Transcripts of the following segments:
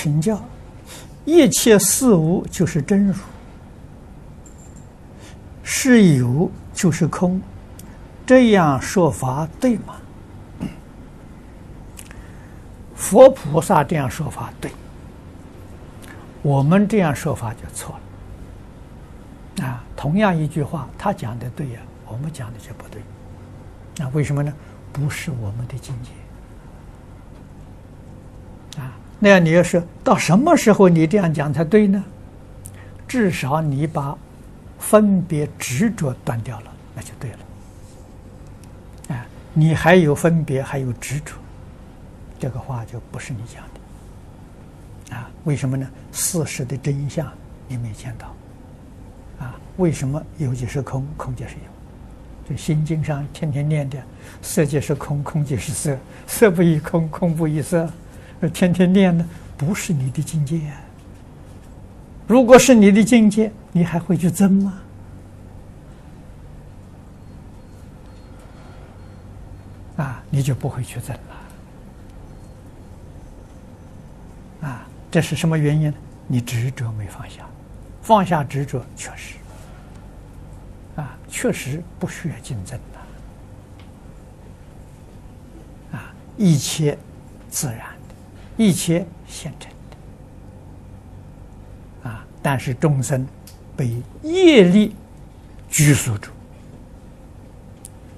请教，一切事物就是真如，是有就是空，这样说法对吗？佛菩萨这样说法对，我们这样说法就错了。啊，同样一句话，他讲的对呀，我们讲的就不对。那为什么呢？不是我们的境界。那样你要说到什么时候你这样讲才对呢？至少你把分别执着断掉了，那就对了。啊，你还有分别，还有执着。这个话就不是你讲的，啊？为什么呢？事实的真相你没见到，啊？为什么有即是空，空即是有？这心经上天天念的“色即是空，空即是色，色不异空，空不异色”，天天念的不是你的境界。如果是你的境界，你还会去争吗？啊，你就不会去争了。啊这是什么原因呢？你执着没放下，放下执着确实，啊，确实不需要竞争的，啊，一切自然，一切现成的，啊，但是众生被业力拘束住，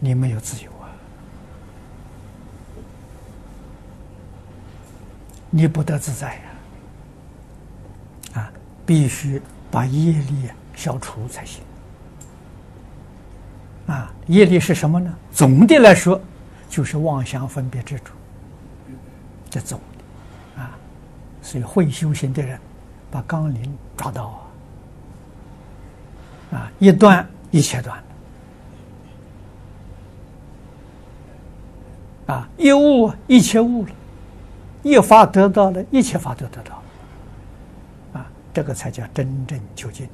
你没有自由啊，你不得自在呀。必须把业力消除才行。啊，业力是什么呢？总的来说，就是妄想分别执着。这总，所以会修行的人，把纲领抓到啊，啊，一断一切断，啊，一悟一切悟了，一法得到了，一切法都得到了，啊。这个才叫真正究竟。